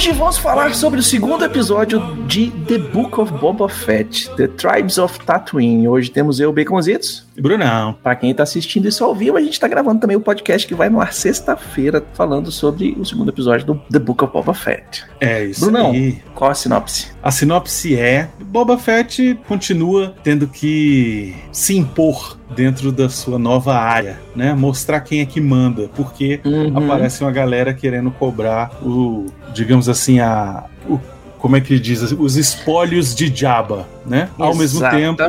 Hoje vamos falar sobre o segundo episódio de The Book of Boba Fett, The Tribes of Tatooine. Hoje temos eu, Baconzitos. Brunão. Pra quem tá assistindo isso ao vivo, a gente tá gravando também o podcast que vai no ar sexta-feira, falando sobre o segundo episódio do The Book of Boba Fett. É isso Brunão, aí. qual a sinopse? A sinopse é: Boba Fett continua tendo que se impor dentro da sua nova área, né? Mostrar quem é que manda, porque Uhum. aparece uma galera querendo cobrar o, digamos assim, a como é que diz, os espólios de Jabba, né? Ao mesmo tempo,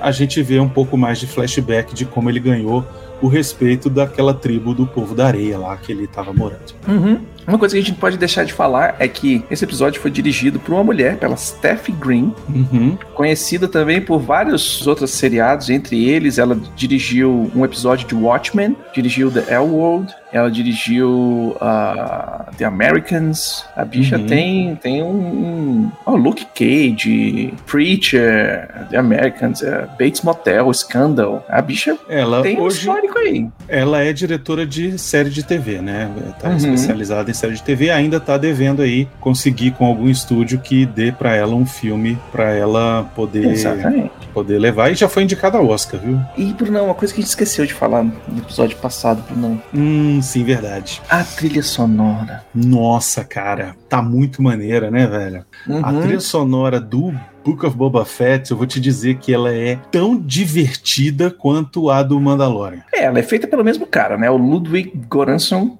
a gente vê um pouco mais de flashback de como ele ganhou o respeito daquela tribo do povo da areia lá que ele estava morando. Uhum. Uma coisa que a gente não pode deixar de falar é que esse episódio foi dirigido por uma mulher, pela Steph Green, Uhum. conhecida também por vários outros seriados, entre eles ela dirigiu um episódio de Watchmen, dirigiu The L World, ela dirigiu ah, The Americans. A bicha Uhum. tem, tem um, um oh, Luke Cage, Preacher, The Americans, eh, Bates Motel, Scandal. A bicha Ela tem um hoje histórico aí. ela é diretora de série de TV, né? Tá Uhum. especializada em série de TV, ainda tá devendo aí conseguir com algum estúdio que dê pra ela um filme pra ela poder Exatamente. poder levar e já foi indicada ao Oscar, viu? E, Brunão, uma coisa que a gente esqueceu de falar no episódio passado, Brunão. Hum, sim, verdade. A trilha sonora. Nossa, cara, tá muito maneira, né, velho? A Uhum. trilha sonora do Book of Boba Fett, eu vou te dizer que ela é tão divertida quanto a do Mandalorian. É, ela é feita pelo mesmo cara, né? O Ludwig Göransson,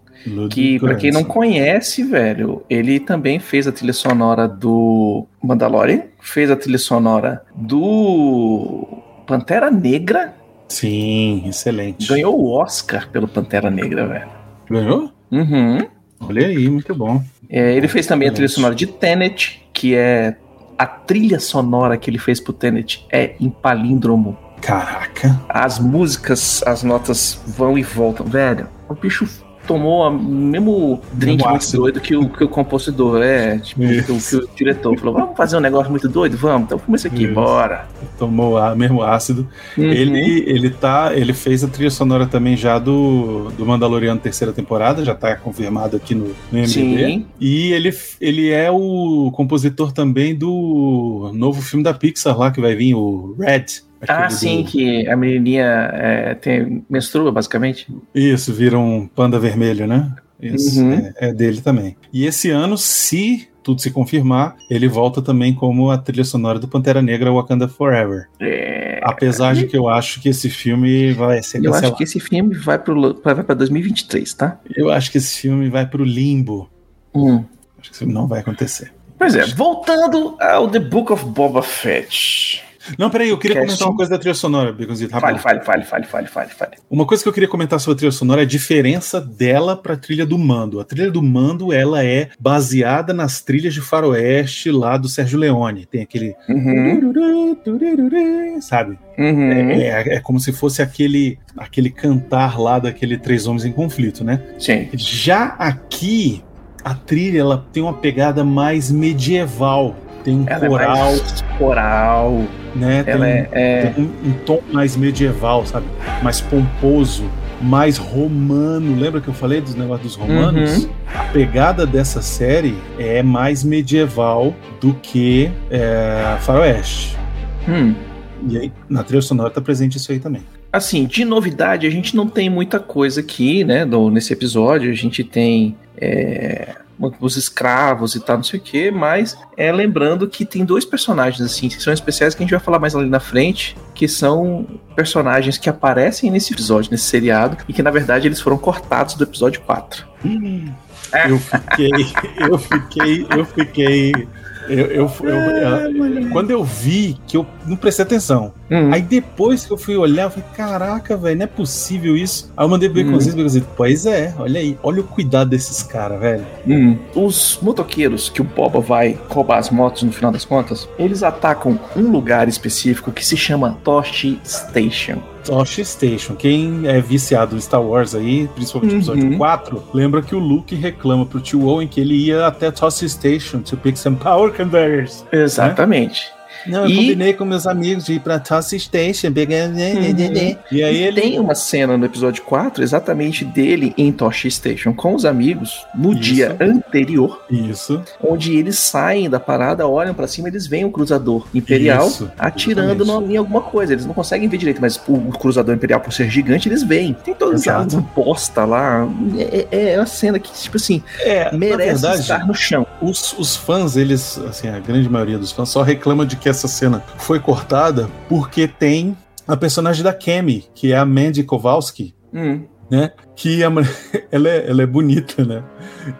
que pra quem não conhece, velho, ele também fez a trilha sonora do Mandalorian, fez a trilha sonora do Pantera Negra, Sim, excelente. ganhou o Oscar pelo Pantera Negra, velho. Ganhou? Uhum. Olha aí, muito bom. É, ele fez também a trilha sonora de Tenet, que é a trilha sonora que ele fez pro Tenet é em palíndromo. Caraca. As músicas, as notas vão e voltam. Velho, o bicho tomou o mesmo drink Mesmo muito doido que o, que o compositor. É, tipo, que o, que o diretor falou: vamos fazer um negócio muito doido? Vamos, então vamos isso aqui, Isso. bora. Tomou a, mesmo ácido. Uhum. Ele, ele tá. Ele fez a trilha sonora também já do, do Mandaloriano terceira temporada, já tá confirmado aqui no, no MDB. Sim. E ele, ele é o compositor também do novo filme da Pixar lá que vai vir, o Red. Ah, aquele sim, do- que a menininha é, tem, menstrua, basicamente. Isso, vira um panda vermelho, né? Isso, Uhum. é, é dele também. E esse ano, se tudo se confirmar, ele volta também como a trilha sonora do Pantera Negra Wakanda Forever. É, Apesar de que eu acho que esse filme vai ser eu acho cancelado. que esse filme vai, pra 2023, tá? Eu acho que esse filme vai pro limbo. Hum. Acho que isso não vai acontecer. Pois é, voltando ao The Book of Boba Fett. Não, peraí, eu queria comentar uma coisa da trilha sonora, Baconzito, Fale, fale, fale, fale, fale, fale, fale. Uma coisa que eu queria comentar sobre a trilha sonora é a diferença dela pra trilha do Mando. A trilha do Mando, ela é baseada nas trilhas de faroeste lá do Sérgio Leone. Tem aquele... Uhum, Sabe? uhum. É, é como se fosse aquele, aquele cantar lá daquele Três Homens em Conflito, né? Sim. Já aqui, a trilha ela tem uma pegada mais medieval. Tem um Ela coral, é coral. né? Tem, Ela é, é- tem um, um tom mais medieval, sabe? Mais pomposo, mais romano. Lembra que eu falei dos negócios dos romanos? Uhum. A pegada dessa série é mais medieval do que é, faroeste. Hum. E aí, na trilha sonora tá presente isso aí também. Assim, de novidade, a gente não tem muita coisa aqui, né? do- nesse episódio. A gente tem é, os escravos e tal, não sei o quê, mas é lembrando que tem dois personagens, assim, que são especiais que a gente vai falar mais ali na frente, que são personagens que aparecem nesse episódio, nesse seriado, e que na verdade eles foram cortados do episódio 4. Eu fiquei, eu fiquei, eu fiquei Eu, eu, eu- eu- quando eu vi, que eu não prestei atenção. Hum. Aí depois que eu fui olhar, eu falei, caraca, velho, não é possível isso. Aí eu mandei pro Hum. Baconzitos, pois é, olha aí, olha o cuidado desses caras, velho. Hum. Os motoqueiros que o Boba vai roubar as motos no final das contas, eles atacam um lugar específico que se chama Toshi Station. Toshi Station, quem é viciado em Star Wars aí, principalmente no episódio Uhum. 4, lembra que o Luke reclama pro tio Owen que ele ia até Toshi Station to pick some power converters. Exatamente. Não, eu E- combinei com meus amigos de ir pra Toshi Station, pegar... E aí ele... tem uma cena no episódio 4 exatamente dele em Toshi Station com os amigos no Isso. dia anterior, Isso. onde eles saem da parada, olham pra cima, eles veem o cruzador imperial Isso, atirando no- em alguma coisa. Eles não conseguem ver direito, mas o, cruzador imperial, por ser gigante, eles veem. Tem toda essa posta lá. É, é- é uma cena que, tipo assim, É, merece verdade, estar no chão. Os, os fãs, eles, assim, a grande maioria dos fãs só reclama de que essa cena foi cortada porque tem a personagem da Kemi, que é a Mandy Kowalski, Hum. né? Que a ela, é, ela é bonita, né?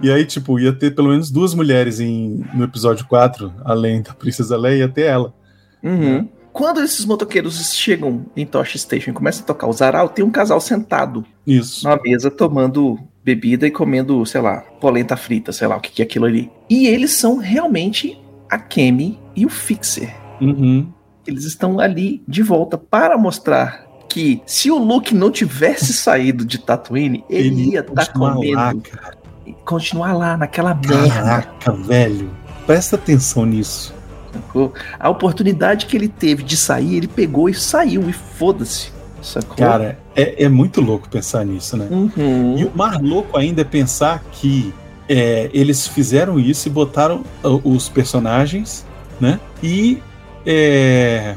E aí, tipo, ia ter pelo menos duas mulheres em, no episódio 4, além da Princesa Leia, ia ter ela. Uhum. Quando esses motoqueiros chegam em Toshi Station e começam a tocar o Zaral, tem um casal sentado Isso. numa mesa tomando bebida e comendo, sei lá, polenta frita, sei lá o que que é aquilo ali. E eles são realmente a Kemi e o Fixer. Uhum. Eles estão ali de volta para mostrar que se o Luke não tivesse saído de Tatooine, ele, ia estar continuar comendo, lá, cara. continuar lá naquela merda. Caraca, velho. Presta atenção nisso. sacou? A oportunidade que ele teve de sair, ele pegou e saiu e foda-se. Sacou? Cara, é, é muito louco pensar nisso, né? Uhum. E o mais louco ainda é pensar que é, eles fizeram isso e botaram os personagens, né? E é,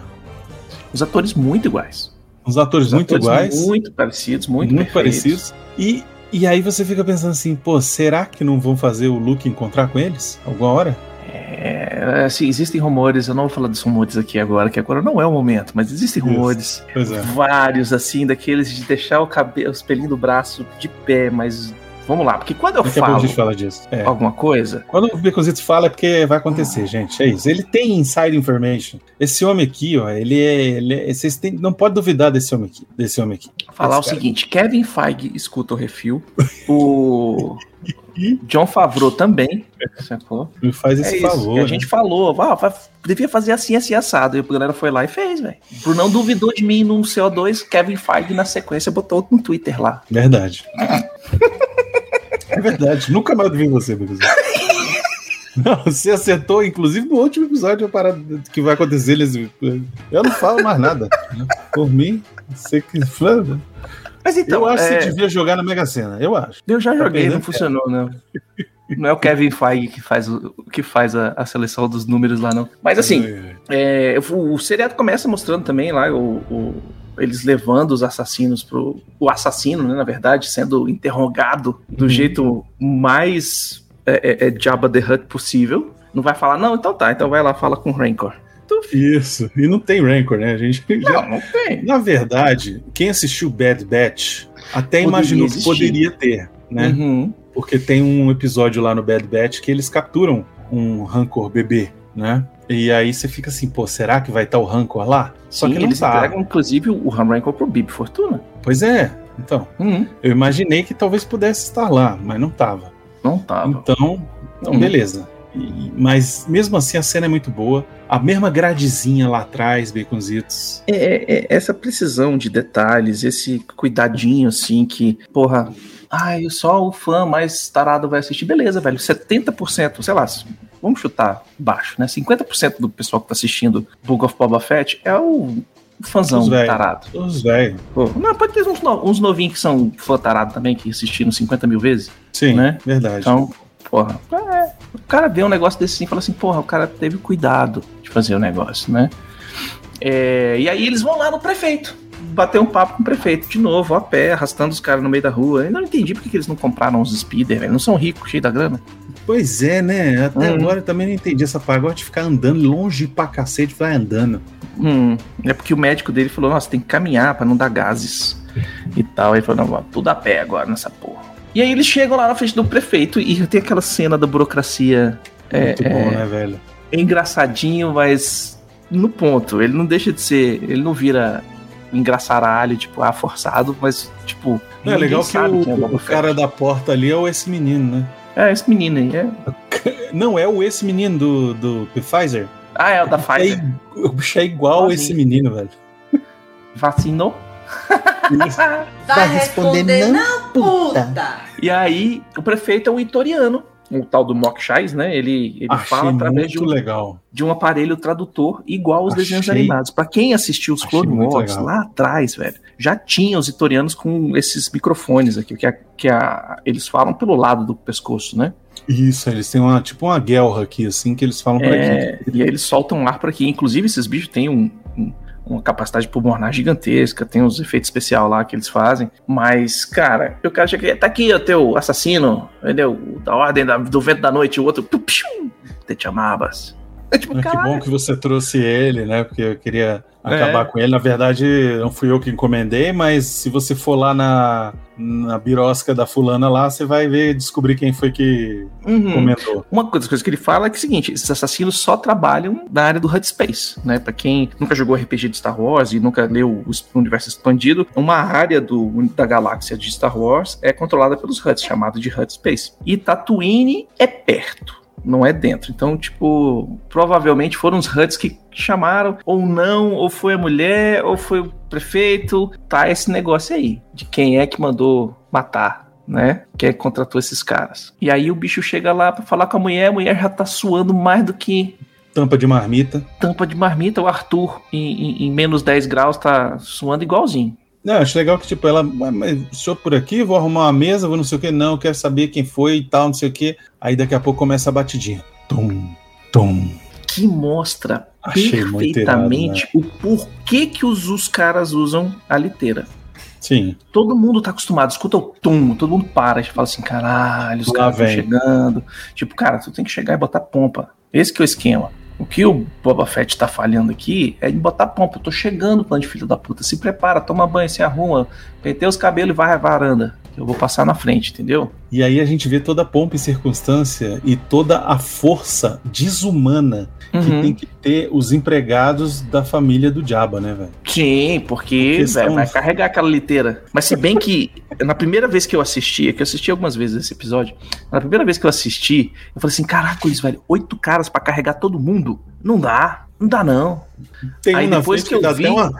Os atores muito iguais. os atores Os muito atores iguais, Muito parecidos, muito, muito, perfeitos. parecidos. E, e aí você fica pensando assim, pô, será que não vão fazer o Luke encontrar com eles alguma hora? É, assim, existem rumores, eu não vou falar dos rumores aqui agora, que agora não é o momento, mas existem rumores, é. vários, assim, daqueles de deixar o cabelo, os pelinhos do braço de pé, mas vamos lá, porque quando eu Daqui a pouco a falo gente fala disso. É. alguma coisa, Quando o Beconzitos fala é porque vai acontecer, gente. É isso. Ele tem inside information. Esse homem aqui, ó, ele é. Ele é vocês não pode duvidar desse homem aqui. Desse homem aqui. falar Esse o cara. seguinte: Kevin Feige escuta o refil, o John Favreau também, sacou? Me faz esse é favor. a né? gente falou, ah, devia fazer assim, assim, assado. E a galera foi lá e fez, velho. Brunão duvidou de mim no CO2, Kevin Feige na sequência botou no Twitter lá. Verdade. é verdade. Nunca mais vi você. Não, você acertou, inclusive no último episódio, a parada que vai acontecer. Eu não falo mais nada. né? Por mim, você que. Mas então, eu acho é, que você devia jogar na Mega Sena. Eu acho. eu já tá joguei, perdendo não funcionou, né? Não é o Kevin Feige que faz, o, que faz a, a seleção dos números lá, não. Mas assim, É, o, o seriado começa mostrando também lá o, o- eles levando os assassinos pro. O assassino, né, na verdade, sendo interrogado do Uhum. jeito mais é, é, é, Jabba the Hutt possível. Não vai falar, não, então tá, então vai lá, fala com o Rancor. Isso. E não tem rancor, né? A gente já, Não, não tem. Na verdade, quem assistiu Bad Batch até Poderia imaginou que existir. poderia ter, né? Uhum. Porque tem um episódio lá no Bad Batch que eles capturam um Rancor bebê, né? E aí você fica assim, pô, será que vai estar o Rancor lá? Só Sim, que não eles tá. entregam, inclusive, o Rancor pro Bib Fortuna. Pois é. Então, Uhum. eu imaginei que talvez pudesse estar lá, mas não tava. Não tava. Então, então Uhum. beleza. E- mas mesmo assim a cena é muito boa. A mesma gradezinha lá atrás, baconzitos. É, é- é essa precisão de detalhes, esse cuidadinho assim que, porra, ai, só o fã mais tarado vai assistir. Beleza, velho, 70%, sei lá, vamos chutar baixo, né? 50% do pessoal que tá assistindo Book of Boba Fett é o fãzão Os velho. tarado. Os velhos. Não, pode ter uns, no- uns novinhos que são fã tarado também, que assistiram 50 mil vezes. Sim, Né? verdade. Então, porra, é, o cara vê um negócio desse assim e fala assim, porra, o cara teve cuidado de fazer o negócio, né? É, e aí eles vão lá no prefeito, bater um papo com o prefeito de novo, a pé, arrastando os caras no meio da rua. Eu não entendi por que que eles não compraram os speeder, velho. Não são ricos, cheios da grana. Pois é, né? Até Uhum. agora eu também não entendi essa parte. Agora de ficar andando longe pra cacete, vai andando. Hum, é porque o médico dele falou, nossa, tem que caminhar pra não dar gases e tal. Ele falou, não, tudo a pé agora nessa porra. E aí eles chegam lá na frente do prefeito e tem aquela cena da burocracia. É, Muito é, bom, né, velho? é engraçadinho, mas no ponto. Ele não deixa de ser. Ele não vira engraçaralho, tipo, ah, forçado, mas, tipo. Não, é legal que o, é o cara da porta ali é o esse menino, né? É, esse menino aí, é. Não, é o esse menino do, do Pfizer. Ah, é o da Pfizer. É, o bicho é igual ah, esse menino, velho. Vacinou? Vai, Vai responder, responder não, puta. E aí, o prefeito é um itoriano o tal do Mockshais, né? Ele, ele fala através de um, legal. de um aparelho tradutor igual aos Achei. desenhos animados. Para quem assistiu os Clone Wars lá atrás, velho, já tinha os itorianos com esses microfones aqui, que, a, que a, eles falam pelo lado do pescoço, né? Isso, eles têm uma tipo uma guerra aqui, assim, que eles falam por é, aqui. E aí eles soltam ar por aqui. Inclusive, esses bichos têm um, um uma capacidade pulmonar gigantesca, tem uns efeitos especiais lá que eles fazem. Mas, cara, o cara chega tá aqui o teu assassino, entendeu? Da ordem da, do vento da noite, o outro, te chamavas. É tipo, que bom que você trouxe ele, né? Porque eu queria acabar é. com ele. Na verdade, não fui eu que encomendei, mas se você for lá na, na birosca da fulana lá, você vai ver, descobrir quem foi que uhum. comentou. Uma das coisas que ele fala é que é o seguinte, esses assassinos só trabalham na área do HUD Space, né? Pra quem nunca jogou RPG de Star Wars e nunca leu o universo expandido, uma área do, da galáxia de Star Wars é controlada pelos HUDs, chamada de HUD Space. E Tatooine é perto não é dentro. Então, tipo, provavelmente foram os HUDs que chamaram, ou não, ou foi a mulher, ou foi o prefeito. Tá esse negócio aí, de quem é que mandou matar. Né? Quem é que contratou esses caras. E aí o bicho chega lá para falar com a mulher, a mulher já tá suando mais do que Tampa de marmita. Tampa de marmita, o Arthur em, em, em, menos 10 graus tá suando igualzinho. Não, acho legal que, tipo, ela, senhor por aqui, vou arrumar uma mesa, vou não sei o que, não, quero saber quem foi e tal, não sei o que. Aí daqui a pouco começa a batidinha. Tum, tum. Que mostra Achei perfeitamente irado, né? o porquê que os, os caras usam a liteira. Sim. Todo mundo tá acostumado, escuta o tum, todo mundo para e fala assim, caralho, os caras estão chegando. Tipo, cara, tu tem que chegar e botar pompa. Esse que é o esquema. O que o Boba Fett tá falhando aqui é de botar pompa. Eu tô chegando, plano de filho da puta. Se prepara, toma banho, se arruma, penteia os cabelos e vai à varanda. Eu vou passar na frente, entendeu? E aí a gente vê toda a pompa e circunstância e toda a força desumana uhum. que tem que ter os empregados da família do Diaba, né, velho? Sim, porque, véio, vai carregar aquela liteira. Mas se bem que na primeira vez que eu assisti, é que eu assisti algumas vezes esse episódio, na primeira vez que eu assisti, eu falei assim, caraca, isso, velho, oito caras para carregar todo mundo? Não dá. Não dá, não. Tem Aí um depois que, que eu vi. Uma...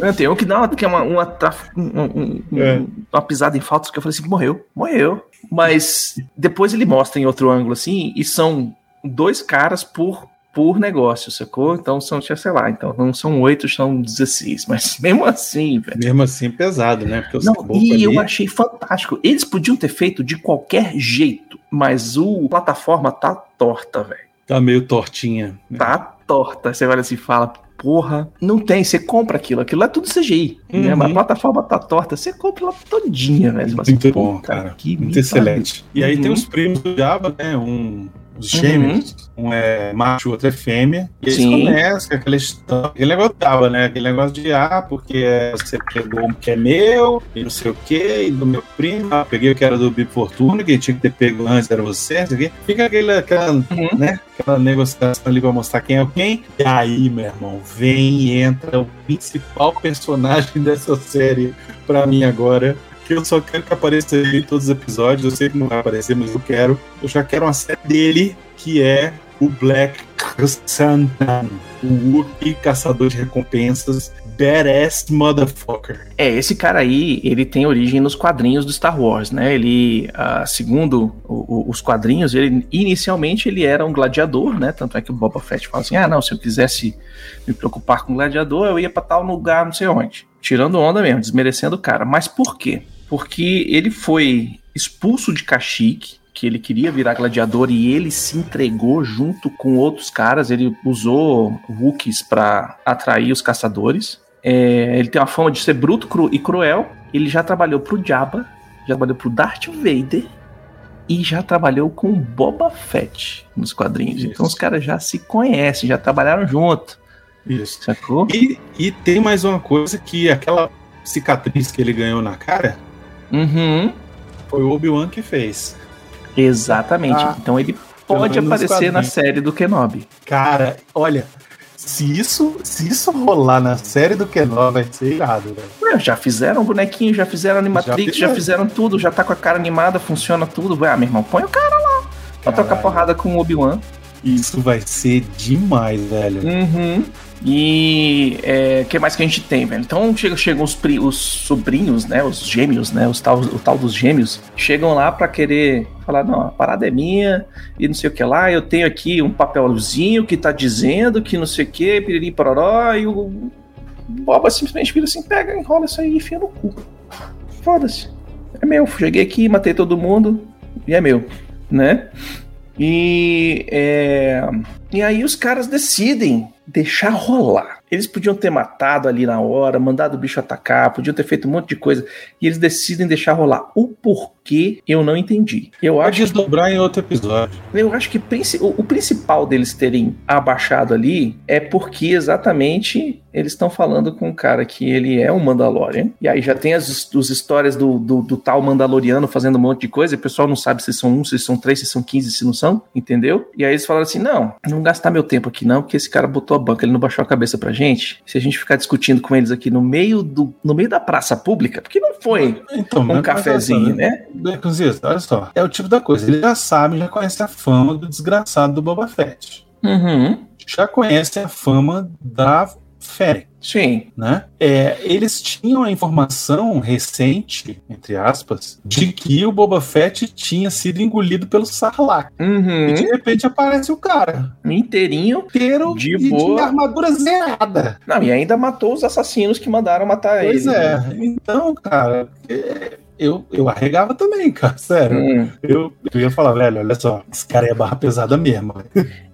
É, tem um que dá uma, que é uma, uma, um, um, é. uma pisada em faltas que eu falei assim: morreu, morreu. Mas depois ele mostra em outro ângulo assim, e são dois caras por por negócio, sacou? Então são, sei lá, então não são oito, são 16, mas mesmo assim, velho. Mesmo assim, pesado, né? Porque não, e ali... eu achei fantástico. Eles podiam ter feito de qualquer jeito, mas o plataforma tá torta, velho. Tá meio tortinha. Né? Tá torta. Você olha assim e fala, porra, não tem, você compra aquilo, aquilo é tudo CGI, uhum. né? Mas a plataforma tá torta, você compra ela todinha, velho. Muito assim, bom, cara, que muito excelente. E aí tem uhum. os primos do Java, né? Um os gêmeos. Uhum. Um é macho, o outro é fêmea. E eles começam com aquela história. Aquele negócio tava, né? Aquele negócio de, ah, porque você pegou um que é meu, e não sei o quê, e do meu primo. Ah, peguei o que era do Bip Fortuna, que tinha que ter pego antes, era você, não sei o quê. Fica aquele, aquela, uhum. né? Aquela negociação ali pra mostrar quem é quem. E aí, meu irmão, vem e entra o principal personagem dessa série pra mim agora, que eu só quero que apareça ele em todos os episódios. Eu sei que não vai aparecer, mas eu quero. Eu já quero uma série dele, que é o Black Santan, o Wookiee caçador de recompensas, badass motherfucker. É, esse cara aí, ele tem origem nos quadrinhos do Star Wars, né? Ele, uh, segundo o, o, os quadrinhos, ele inicialmente ele era um gladiador, né? Tanto é que o Boba Fett fala assim: ah, não, se eu quisesse me preocupar com gladiador, eu ia para tal lugar, não sei onde. Tirando onda mesmo, desmerecendo o cara. Mas por quê? porque ele foi expulso de Kashyyyk, que ele queria virar gladiador e ele se entregou junto com outros caras. Ele usou Wookiees para atrair os caçadores. É, ele tem uma fama de ser bruto cru e cruel. Ele já trabalhou pro Jabba, já trabalhou pro Darth Vader e já trabalhou com Boba Fett nos quadrinhos. Isso. Então os caras já se conhecem, já trabalharam junto. Isso. Sacou? E, e tem mais uma coisa que aquela cicatriz que ele ganhou na cara Uhum. Foi o Obi-Wan que fez. Exatamente. Ah. Então ele pode aparecer na série do Kenobi. Cara, olha, se isso, se isso rolar na série do Kenobi, vai ser irado, velho. Já fizeram bonequinho, já fizeram animatrix, já Já fizeram. tudo, já tá com a cara animada, funciona tudo. Ué, ah, meu irmão, põe o cara lá. Pra trocar Caralho. porrada com o Obi-Wan. Isso vai ser demais, velho. Uhum. E o que mais que a gente tem, velho? Então chegam, chegam os, os sobrinhos, né? Os gêmeos, né? Os tal, o tal dos gêmeos. Chegam lá pra querer falar, não, a parada é minha e não sei o que lá. Eu tenho aqui um papelzinho que tá dizendo que não sei o que, piriri pororó. E o Boba simplesmente vira assim, pega, enrola isso aí e enfia no cu. Foda-se. É meu. Cheguei aqui, matei todo mundo e é meu, né? E, é, e aí os caras decidem deixar rolar. Eles podiam ter matado ali na hora, mandado o bicho atacar, podiam ter feito um monte de coisa. E eles decidem deixar rolar. O porquê eu não entendi. Eu Pode acho, desdobrar em outro episódio. eu acho que o, principal deles terem abaixado ali é porque exatamente eles estão falando com um cara que ele é um Mandalorian. E aí já tem as, as histórias do, do, do tal Mandaloriano fazendo um monte de coisa. E o pessoal não sabe se são um, se são três, se são quinze, se não são. Entendeu? E aí eles falaram assim: não, não gastar meu tempo aqui não, porque esse cara botou a banca, ele não baixou a cabeça pra gente. Se a gente ficar discutindo com eles aqui no meio, do, no meio da praça pública, porque não foi Então, um mas- cafezinho, né? Baconzitos, olha só. É o tipo da coisa. Ele já sabe, já conhece a fama do desgraçado do Boba Fett. Uhum. Já conhece a fama da Fennec, Sim. né? É, eles tinham a informação recente, entre aspas, de que o Boba Fett tinha sido engolido pelo Sarlacc. E de Uhum. repente aparece o cara Inteirinho. inteiro De e boa. de armadura zerada. Não, e ainda matou os assassinos que mandaram matar Pois ele. é. né? Então, cara, é, eu, eu arregava também, cara. Sério. Hum, Eu, eu ia falar, velho, olha só, esse cara é barra pesada mesmo.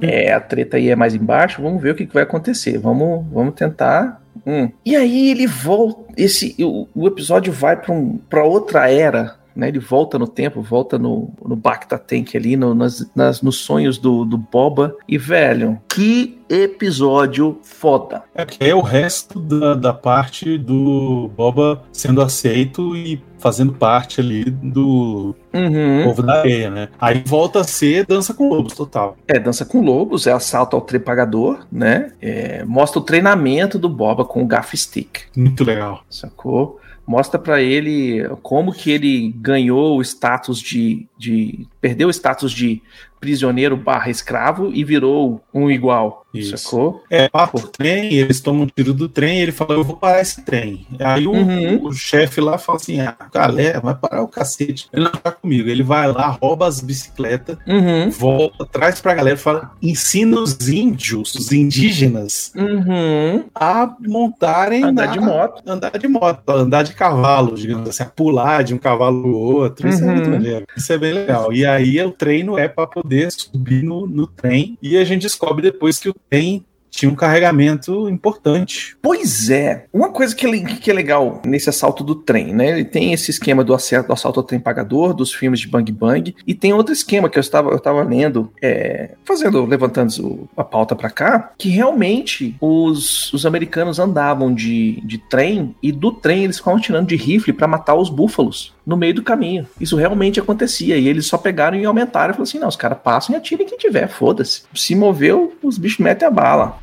é, a treta aí é mais embaixo. Vamos ver o que, que vai acontecer. Vamos, vamos tentar. Hum. E aí ele volta. Esse, o, o episódio vai pra um, pra outra era. Né, ele volta no tempo, volta no, no Bacta Tank ali, no, nas, nas- nos sonhos do, do Boba. E, velho, que episódio foda. É que é o resto da, da parte do Boba sendo aceito e fazendo parte ali do Uhum. povo da areia, né? Aí volta a ser dança com lobos total. É, dança com lobos, é assalto ao trepagador, né? É, mostra o treinamento do Boba com o gaff stick, Muito legal. sacou? Mostra pra ele como que ele ganhou o status de, de. Perdeu o status de prisioneiro barra escravo e virou um igual, Isso. sacou? É, passa o trem, eles tomam um tiro do trem e ele fala, eu vou parar esse trem. Aí o, Uhum. o chefe lá fala assim, ah, galera, vai parar o cacete. Ele não tá comigo. Ele vai lá, rouba as bicicletas, Uhum. volta, traz pra galera e fala, ensina os índios, os indígenas, Uhum. a montarem Andar na- de moto. andar de moto, andar de cavalo, digamos assim, a pular de um cavalo pro outro. Isso é Uhum. muito maneiro. Isso é bem legal. E aí o treino é para poder subir no, no trem. E a gente descobre depois que o trem tinha um carregamento importante. Pois é. Uma coisa que é, que é legal nesse assalto do trem, né? Ele tem esse esquema do assalto, do assalto ao trem pagador, dos filmes de Bang Bang, e tem outro esquema que eu estava, eu estava lendo, é, fazendo, levantando a pauta pra cá, que realmente os, os americanos andavam de, de trem e do trem eles ficavam tirando de rifle pra matar os búfalos no meio do caminho. Isso realmente acontecia e eles só pegaram e aumentaram e falaram assim: não, os caras passam e atirem quem tiver, foda-se. Se moveu, os bichos metem a bala.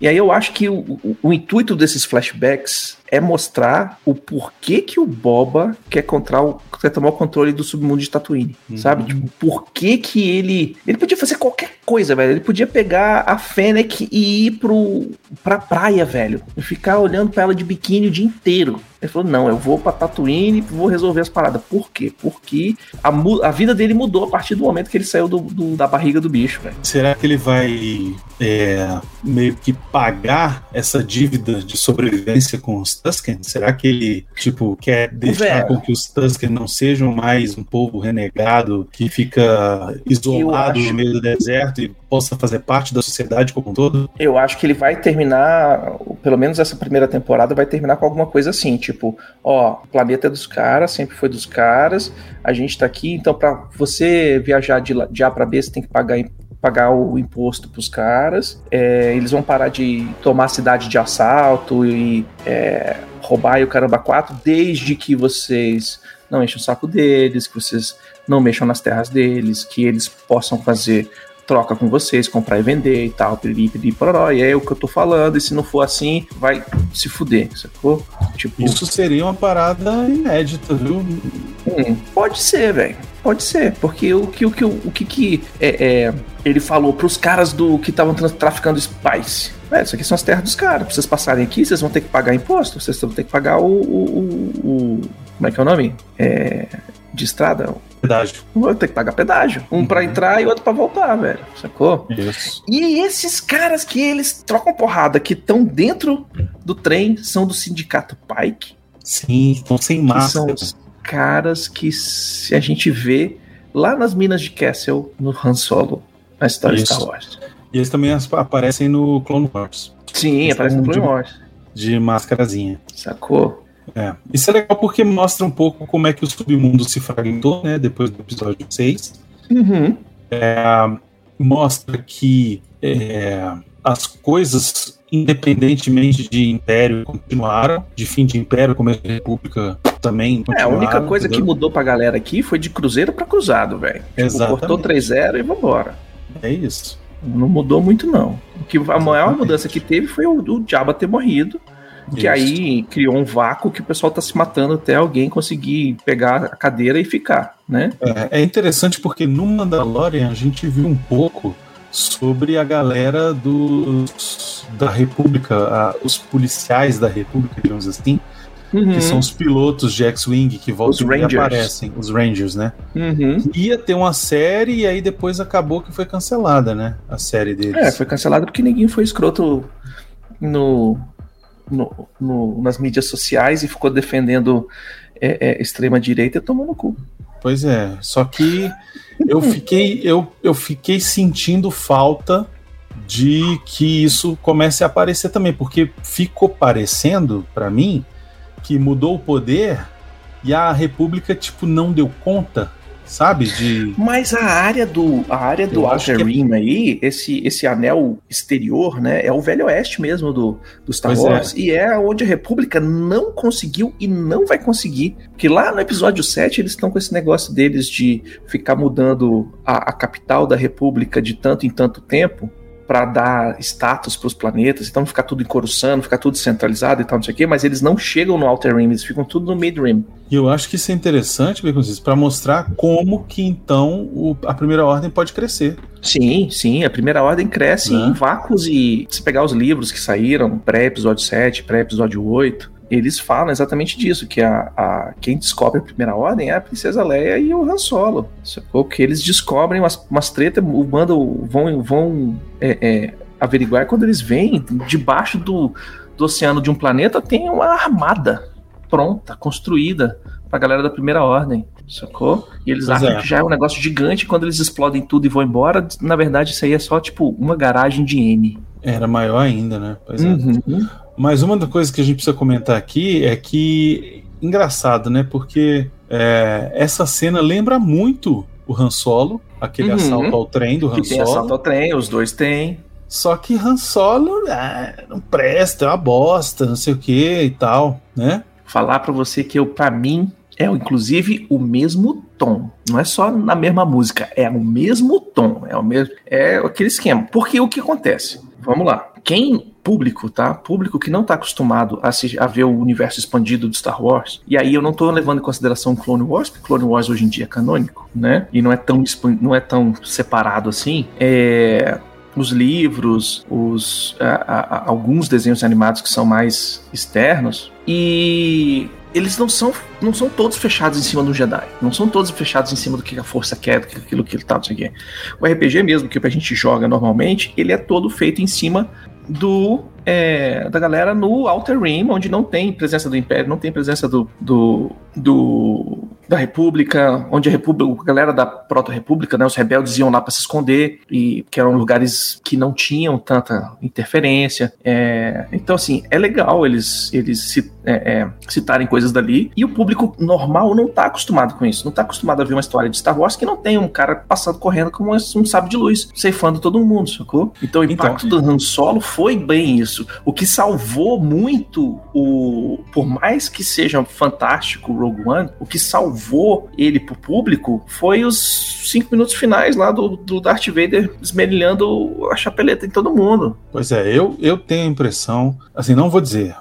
E aí eu acho que o, o- o intuito desses flashbacks é mostrar o porquê que o Boba quer, o- quer tomar o controle do submundo de Tatooine, Uhum. sabe? Tipo, por que que ele... Ele podia fazer qualquer coisa, velho. Ele podia pegar a Fennec e ir pro, pra praia, velho. E ficar olhando pra ela de biquíni o dia inteiro. Ele falou, não, eu vou pra Tatooine e vou resolver as paradas. Por quê? Porque a, a vida dele mudou a partir do momento que ele saiu do- do- da barriga do bicho, velho. Será que ele vai é, meio que pagar essa dívida de sobrevivência com os Tusken? Será que ele, tipo, quer deixar com que os Tusken não sejam mais um povo renegado que fica isolado acho. no meio do deserto e possa fazer parte da sociedade como um todo? Eu acho que ele vai terminar, pelo menos essa primeira temporada, vai terminar com alguma coisa assim, tipo, ó, o planeta é dos caras, sempre foi dos caras, a gente tá aqui, então pra você viajar de, de A pra B, você tem que pagar, pagar o imposto pros caras, é, eles vão parar de tomar a cidade de assalto e é, roubar e o caramba quatro, desde que vocês não enchem o saco deles, que vocês não mexam nas terras deles, que eles possam fazer troca com vocês, comprar e vender e tal, piriri, piriri, pororó, e é o que eu tô falando, e se não for assim, vai se fuder, sacou? Tipo... Isso seria uma parada inédita, viu? Hum, pode ser, velho. Pode ser, porque o que o que, o que, que é, é, ele falou pros caras do que estavam traficando Spice? É, isso aqui são as terras dos caras. Pra vocês passarem aqui, vocês vão ter que pagar imposto, vocês vão ter que pagar o. o, o, como é que é o nome? É, de estrada? Pedágio. Vou ter que pagar pedágio. Um uhum. pra entrar e outro pra voltar, velho. Sacou? Isso. E esses caras que eles trocam porrada, que estão dentro do trem, são do sindicato Pike. Sim, estão sem máscara. São os caras que a gente vê lá nas minas de Castle, no Han Solo, na história Isso. de Star Wars. E eles também aparecem no Clone Wars. Sim, aparecem no Clone Wars. De máscarazinha. Sacou? É. Isso é legal porque mostra um pouco como é que o submundo se fragmentou, né? Depois do episódio 6. Uhum. É, mostra que é, as coisas, independentemente de império, continuaram. De fim de império, como a república também É, a única coisa entendeu? que mudou pra galera aqui foi de cruzeiro pra cruzado, velho. Tipo, cortou 3-0 e vambora. É isso. Não mudou muito, não. O que a maior mudança que teve foi o, o Jabba ter morrido que Isso. aí criou um vácuo que o pessoal tá se matando até alguém conseguir pegar a cadeira e ficar, né? É, é interessante porque no Mandalorian a gente viu um pouco sobre a galera dos, da República, a, os policiais da República, digamos assim, uhum. que são os pilotos de X-Wing que voltam e aparecem, os Rangers, né? Uhum. Ia ter uma série e aí depois acabou que foi cancelada, né? A série deles. É, foi cancelada porque ninguém foi escroto no no, no, nas mídias sociais e ficou defendendo é, é, extrema direita, tomou no cu. Pois é, só que eu fiquei eu, eu fiquei sentindo falta de que isso comece a aparecer também, porque ficou parecendo para mim que mudou o poder e a República tipo não deu conta sabe? De... Mas a área do a área do Outer Rim é... aí, esse, esse anel exterior, né, é o Velho Oeste mesmo do, do Star pois é. Wars. É. E é onde a República não conseguiu e não vai conseguir. Porque lá no episódio 7 eles estão com esse negócio deles de ficar mudando a, a capital da República de tanto em tanto tempo para dar status para os planetas, então ficar tudo em Coruscant, ficar tudo centralizado e tal, não sei o quê, mas eles não chegam no Outer Rim, eles ficam tudo no Mid Rim. E eu acho que isso é interessante, para mostrar como que então o, a Primeira Ordem pode crescer. Sim, sim, a Primeira Ordem cresce né? em vácuos e se pegar os livros que saíram, pré-episódio 7, pré-episódio 8, eles falam exatamente disso, que a, a, quem descobre a primeira ordem é a Princesa Leia e o Han Solo. Sacou? Que eles descobrem umas, umas tretas, bando vão, vão é, é, averiguar quando eles vêm debaixo do, do oceano de um planeta tem uma armada pronta, construída pra galera da primeira ordem. Sacou? E eles pois acham é. que já é um negócio gigante quando eles explodem tudo e vão embora. Na verdade, isso aí é só tipo uma garagem de N. Era maior ainda, né? Pois é. uhum. é. Mas uma das coisas que a gente precisa comentar aqui é que engraçado, né? Porque é, essa cena lembra muito o Han Solo, aquele uhum. assalto ao trem do Han Solo. Tem assalto ao trem, os dois têm. Só que Han Solo é, não presta, é uma bosta, não sei o que e tal, né? Falar para você que eu, para mim, é inclusive o mesmo tom. Não é só na mesma música, é o mesmo tom, é o mesmo, é aquele esquema. Porque o que acontece? Vamos lá. Quem público, tá? Público que não está acostumado a, se, a, ver o universo expandido do Star Wars. E aí eu não estou levando em consideração Clone Wars, porque Clone Wars hoje em dia é canônico, né? E não é tão, não é tão separado assim. É, os livros, os, a, a, alguns desenhos animados que são mais externos. E eles não são, não são todos fechados em cima do Jedi. Não são todos fechados em cima do que a força quer, do que aquilo que ele tá, não sei o quê. O RPG mesmo, que a gente joga normalmente, ele é todo feito em cima do é, da galera no Outer Rim, onde não tem presença do Império, não tem presença do, do, do da República, onde a República, a galera da Proto-República, né, os rebeldes iam lá para se esconder, e que eram lugares que não tinham tanta interferência. É, então, assim, é legal eles, eles se, é, é, citarem coisas dali. E o público normal não tá acostumado com isso. Não tá acostumado a ver uma história de Star Wars que não tem um cara passando correndo como um sábio de luz, ceifando todo mundo, sacou? Então o Então- impacto do Han Solo foi bem isso. O que salvou muito o. Por mais que seja fantástico o Rogue One, o que salvou ele pro público foi os cinco minutos finais lá do, do Darth Vader esmerilhando a chapeleta em todo mundo. Pois é, eu, eu tenho a impressão, assim, não vou dizer,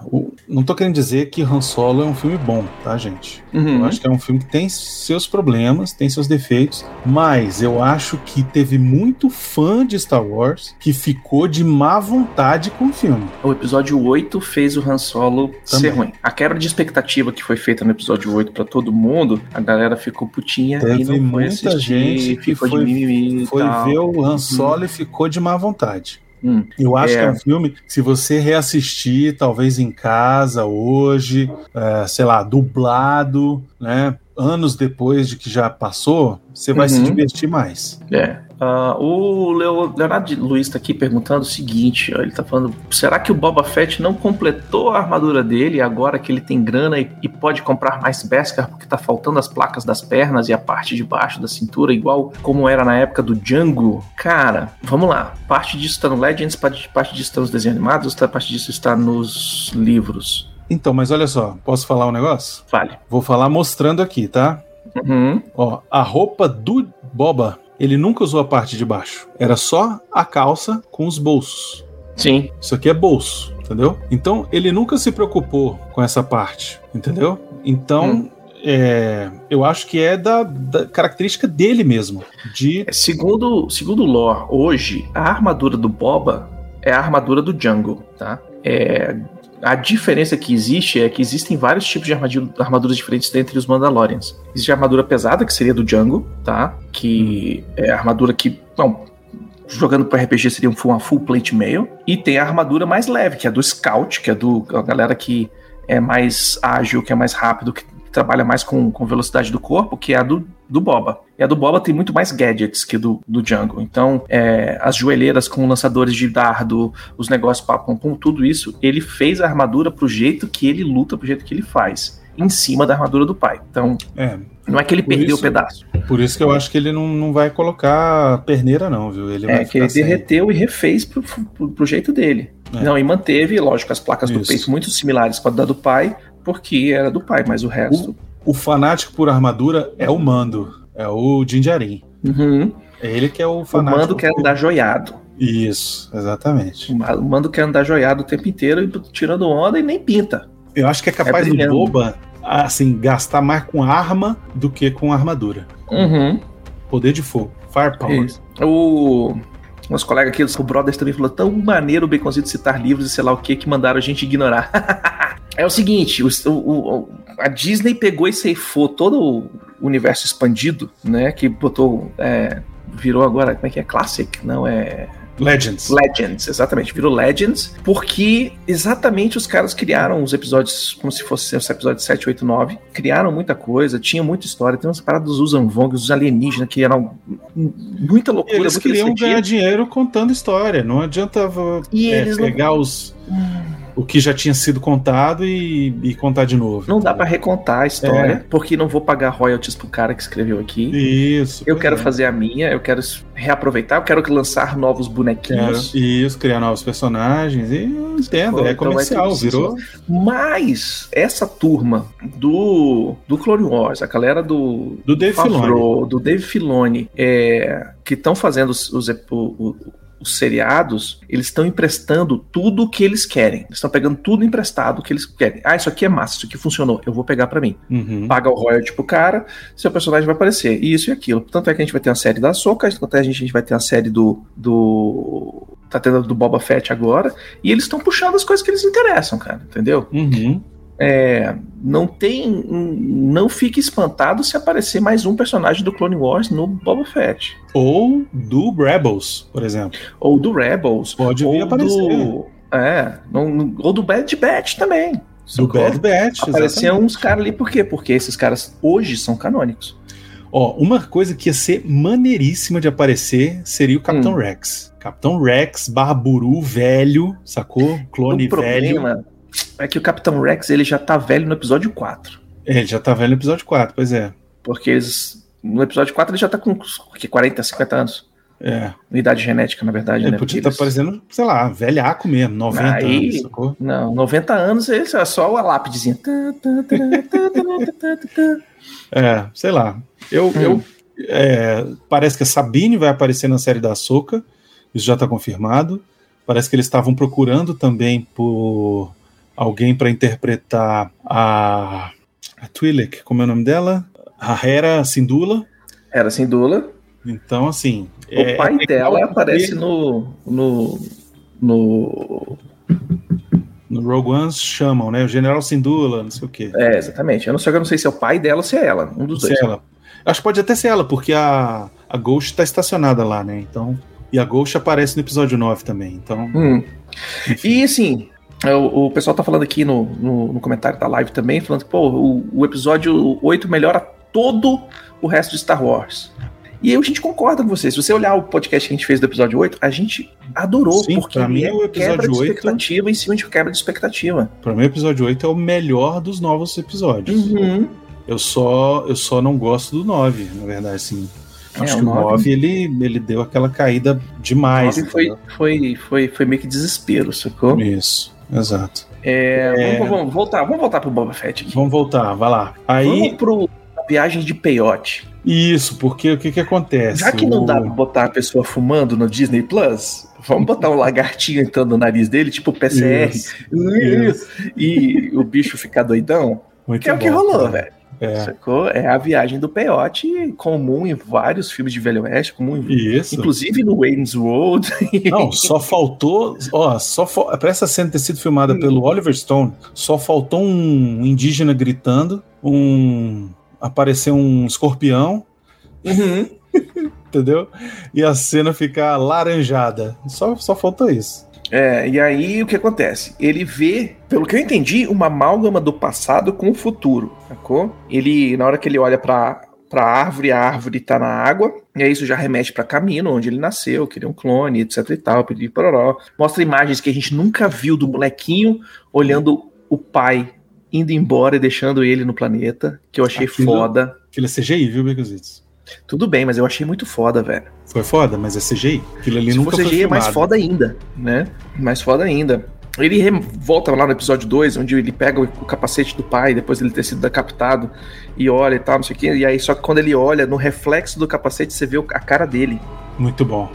não tô querendo dizer que Han Solo é um filme bom, tá, gente? Uhum. Eu acho que é um filme que tem seus problemas, tem seus defeitos, mas eu acho que teve muito fã de Star Wars que ficou de má vontade com o filme. O episódio 8 fez o Han Solo ser Também. ruim. A quebra de expectativa que foi feita no episódio 8 pra todo mundo, a galera ficou putinha Teve e não foi muita assistir, gente que ficou foi- de mimimi Foi ver o Han Solo e ficou de má vontade. Hum. Eu acho É. que é um filme, se você reassistir, talvez em casa, hoje, é, sei lá, dublado, né? Anos depois de que já passou, você vai se Uhum. divertir mais. É. Ah, o Leo- Leonardo Luiz tá aqui perguntando o seguinte: ó, ele tá falando, será que o Boba Fett não completou a armadura dele agora que ele tem grana e, e pode comprar mais Beskar porque tá faltando as placas das pernas e a parte de baixo da cintura, igual como era na época do Django? Cara, vamos lá. Parte disso tá no Legends, parte, parte disso tá nos desenhos animados, parte disso está nos livros. Então, mas olha só, posso falar um negócio? Fale. Vou falar mostrando aqui, tá? Uhum. Ó, a roupa do Boba, ele nunca usou a parte de baixo. Era só a calça com os bolsos. Sim. Isso aqui é bolso, entendeu? Então ele nunca se preocupou com essa parte, entendeu? Então Hum. é, eu acho que é da, da característica dele mesmo. De É, Segundo, segundo o lore, hoje, a armadura do Boba é a armadura do Jungle, tá? É, a diferença que existe é que existem vários tipos de armaduras diferentes dentre os Mandalorians. Existe a armadura pesada, que seria do Jungle, tá? Que é a armadura que. Não, jogando para RPG seria um uma full plate mail. E tem a armadura mais leve, que é do Scout, que é do a galera que é mais ágil, que é mais rápido, que trabalha mais com, com velocidade do corpo, que é a do, do Boba. E a do Boba tem muito mais gadgets que do, do Django. Então, é, as joelheiras com lançadores de dardo, os negócios papum, pum, tudo isso, ele fez a armadura pro jeito que ele luta, pro jeito que ele faz. Em cima da armadura do pai. Então, é, não é que ele perdeu o isso- pedaço. por isso que eu acho que ele não, não vai colocar perneira não, viu? Ele É que ele sem. derreteu e refez pro, pro, pro jeito dele. É. Não, e manteve, lógico, as placas do Isso. peito muito similares com a da do pai, porque era do pai, mas o resto. O fanático por armadura é o Mando, é o Jinjarin. Uhum. É ele que é o O fanático. mando quer andar joiado. Isso, exatamente. O mando quer andar joiado o tempo inteiro, e tirando onda e nem pinta. Eu acho que é capaz do brilhando. Boba, assim, gastar mais com arma do que com armadura. Uhum. Poder de fogo. Firepower. Isso. O nosso colega aqui, o Brothers também falou tão maneiro o Baconzito citar livros e sei lá o que que mandaram a gente ignorar. é o seguinte, o- o- a Disney pegou e ceifou todo o universo expandido, né? Que botou. é, virou agora, como é que é? Classic? Não, é. Legends. Legends, exatamente, virou Legends, porque exatamente os caras criaram os episódios como se fosse os episódios 7, 8, 9, criaram muita coisa, tinha muita história, tem umas paradas dos Uzanvong, os alienígenas, que eram muita loucura, Eles muito queriam ganhar dinheiro contando história. Não adianta E é, eles não- pegar os, o que já tinha sido contado e, e contar de novo. Não dá pra recontar a história, É. porque não vou pagar royalties pro cara que escreveu aqui. Isso. Eu quero é. fazer a minha, eu quero reaproveitar, eu quero lançar novos Quero, bonequinhos. isso, criar novos personagens. E entendo, Pô, é então comercial, que- virou. Mas essa turma do, do Clone Wars, a galera do, Do Dave Filoni. Favreau, do Dave Filoni, é, que estão fazendo os, os, o- os seriados, eles estão emprestando tudo o que eles querem. Eles estão pegando tudo emprestado que eles querem. Ah, isso aqui é massa, isso aqui funcionou, eu vou pegar pra mim. Uhum. Paga o royalty pro cara, seu personagem vai aparecer. E isso e aquilo. Tanto é que a gente vai ter uma série da Soca, tanto é que a gente vai ter uma série do. do tá tendo do Boba Fett agora. E eles estão puxando as coisas que eles interessam, cara, entendeu? Uhum. É, não tem. Não fique espantado se aparecer mais um personagem do Clone Wars no Boba Fett. Ou do Rebels, por exemplo. Ou do Rebels. Pode vir ou aparecer. do. É, não- ou do Bad Batch também. Do? Bad Batch. Apareciam uns caras ali, por quê? Porque esses caras hoje são canônicos. Ó, uma coisa que ia ser maneiríssima de aparecer seria o Capitão Hum. Rex. Capitão Rex, barra buru, velho, sacou? Clone o problema velho. É que o Capitão Rex ele já tá velho no episódio 4. Ele já tá velho no episódio 4, pois é. Porque eles. No episódio 4 ele já tá com que, 40, 50 anos. É. Idade genética, na verdade, Ele né? podia estar eles- parecendo, sei lá, velhaco mesmo, 90 Aí- anos, sacou? Não, 90 anos ele é só a lápidezinha. Tá, tá, tá, tá, tá, tá, tá, tá. É, sei lá. Eu, Hum. eu é, parece que a Sabine vai aparecer na série da Soca. Isso já está confirmado. Parece que eles estavam procurando também por alguém para interpretar a, a Twi'lek, como é o nome dela? A Hera Syndulla. Era sem dúvida. Então, assim. O pai dela legal aparece no. no. no. No Rogue One chamam, né? O General Syndulla, não sei o quê. É, exatamente. Eu não sei, eu não sei se é o pai dela ou se é ela. Um dos Se dois. é ela. Acho que pode até ser ela, porque a, a Ghost está estacionada lá, né? Então. E a Ghost aparece no episódio 9 também. Então. Hum. E assim, o, o pessoal tá falando aqui no, no, no comentário da live também, falando que, pô, o, o episódio 8 melhora todo o resto de Star Wars. E aí a gente concorda com você. Se você olhar o podcast que a gente fez do episódio 8, a gente adorou, Sim, porque pra mim, é o episódio quebra de 8 expectativa em cima de quebra de expectativa. Pra mim, o episódio 8 é o melhor dos novos episódios. Uhum. Eu, só, eu só não gosto do 9, na verdade, assim. É, Acho o que o 9 9 ele, ele deu aquela caída demais. Nove foi, entendeu? foi, foi, foi meio que desespero, sacou? Isso, exato. É, É. Vamos, vamos voltar, vamos voltar pro Boba Fett aqui. Vamos voltar, vai lá. Aí, Vamos pro viagem de peiote. isso, porque o que que acontece? Já que não dá pra botar a pessoa fumando no Disney Plus, vamos botar um lagartinho entrando no nariz dele, tipo PCR, Isso, e o bicho ficar doidão. muito Que é o que rolou, velho. É, Sacou? É a viagem do peiote, comum em vários filmes de Velho Oeste, comum em- isso. inclusive no Wayne's World. Não, só faltou. Ó, só fa... pra essa cena ter sido filmada Hum. pelo Oliver Stone, só faltou um indígena gritando, um. aparecer um escorpião, Uhum. entendeu? E a cena ficar laranjada. Só, só faltou isso. É, e aí o que acontece? Ele vê, pelo que eu entendi, uma amálgama do passado com o futuro, sacou? Ele, na hora que ele olha pra, pra árvore, a árvore tá na água, e aí isso já remete pra Camino, onde ele nasceu, que ele é um clone, etc e tal, pedir pororó. Mostra imagens que a gente nunca viu do molequinho olhando o pai indo embora e deixando ele no planeta, que eu achei Aquilo- foda. Aquilo é CGI, viu, Becuzitos? Tudo bem, mas eu achei muito foda, velho. Foi foda, mas é CGI. Aquilo ali Se nunca for foi CGI é mais filmado. foda ainda, né? Mais foda ainda. Ele volta lá no episódio 2, onde ele pega o, o capacete do pai, depois dele ter sido decapitado, e olha e tal, não sei o quê. E aí, só que quando ele olha, no reflexo do capacete, você vê o- a cara dele. Muito bom.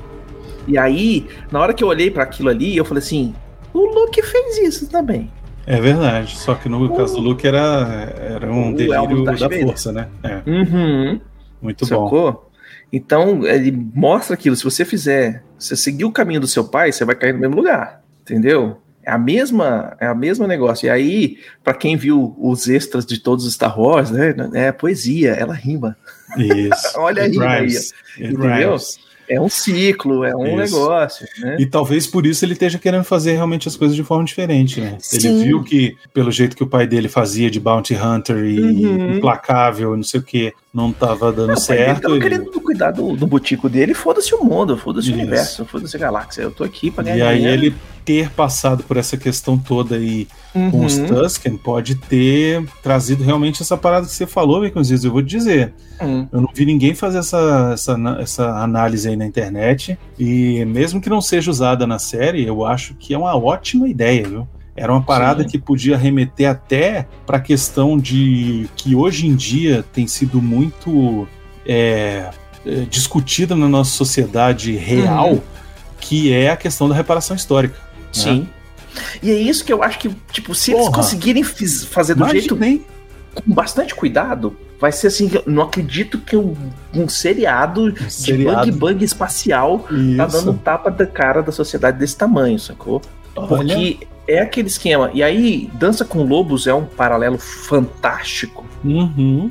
E aí, na hora que eu olhei pra aquilo ali, eu falei assim: o Luke fez isso também. É verdade. Só que no caso do Luke era, era um O delírio da Vader. força, né? É, Uhum. Muito bom. Sacou? Então, ele mostra aquilo. Se você fizer, se você seguir o caminho do seu pai, você vai cair no mesmo lugar. Entendeu? É a mesma, é a mesma negócio. E aí, pra quem viu os extras de todos os Star Wars, né? É poesia, ela rima. Isso. Olha It aí, aí. It entendeu? rhymes. É um ciclo, é um Isso. negócio, né? E talvez por isso ele esteja querendo fazer realmente as coisas de forma diferente, né? Sim. Ele viu que, pelo jeito que o pai dele fazia de Bounty Hunter e Uhum. implacável, não sei o que, não estava dando Não, certo. tava ele- querendo cuidar do, do butico dele, foda-se o mundo, foda-se o universo, foda-se a galáxia. Eu tô aqui pra ganhar E aí dinheiro. ele ter passado por essa questão toda aí com os Uhum. Tusken pode ter trazido realmente essa parada que você falou, Baconzitos. Eu vou te dizer, Hum. eu não vi ninguém fazer essa, essa, essa análise aí na internet. E mesmo que não seja usada na série, eu acho que é uma ótima ideia, viu? Era uma parada Sim. que podia remeter até para a questão de que hoje em dia tem sido muito é, é, discutida na nossa sociedade real, Uhum. que é a questão da reparação histórica. né? Sim. E é isso que eu acho que, tipo, se eles Porra. conseguirem fiz- fazer do jeito hein? com bastante cuidado, vai ser assim, não acredito que um, um seriado, Um de seriado. bug bug espacial tá Isso. dando tapa da cara da sociedade desse tamanho, sacou? Olha, Porque é aquele esquema. E aí, Dança com Lobos é um paralelo fantástico, uhum,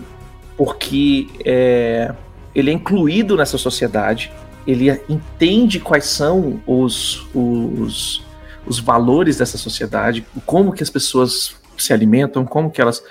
porque é, ele é incluído nessa sociedade, ele entende quais são os, os, os valores dessa sociedade, como que as pessoas se alimentam, como que elas.